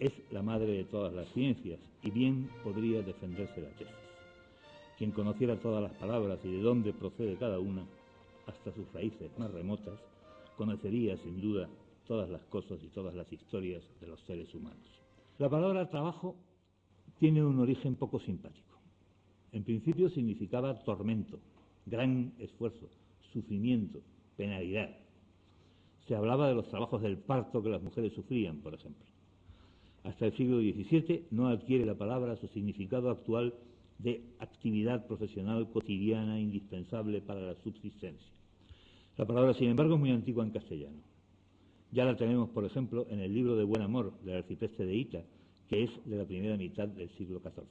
es la madre de todas las ciencias y bien podría defenderse la tesis. Quien conociera todas las palabras y de dónde procede cada una, hasta sus raíces más remotas, conocería sin duda todas las cosas y todas las historias de los seres humanos. La palabra trabajo tiene un origen poco simpático. En principio significaba tormento, gran esfuerzo, sufrimiento, penalidad. Se hablaba de los trabajos del parto que las mujeres sufrían, por ejemplo. Hasta el siglo XVII no adquiere la palabra su significado actual de actividad profesional cotidiana indispensable para la subsistencia. La palabra, sin embargo, es muy antigua en castellano. Ya la tenemos, por ejemplo, en el libro de Buen Amor del arcipreste de Ita, que es de la primera mitad del siglo XIV.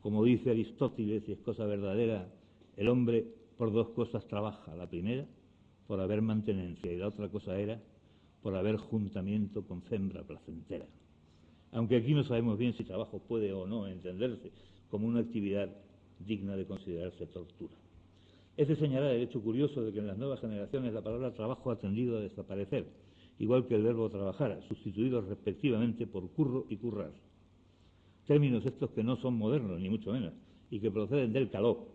Como dice Aristóteles, y es cosa verdadera, el hombre por dos cosas trabaja. La primera, por haber mantenencia, y la otra cosa era por haber juntamiento con fembra placentera. Aunque aquí no sabemos bien si trabajo puede o no entenderse como una actividad digna de considerarse tortura. Es de señalar el hecho curioso de que en las nuevas generaciones la palabra trabajo ha tendido a desaparecer, igual que el verbo trabajar, sustituidos respectivamente por curro y currar. Términos estos que no son modernos, ni mucho menos, y que proceden del caló,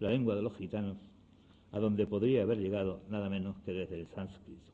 la lengua de los gitanos, a donde podría haber llegado nada menos que desde el sánscrito.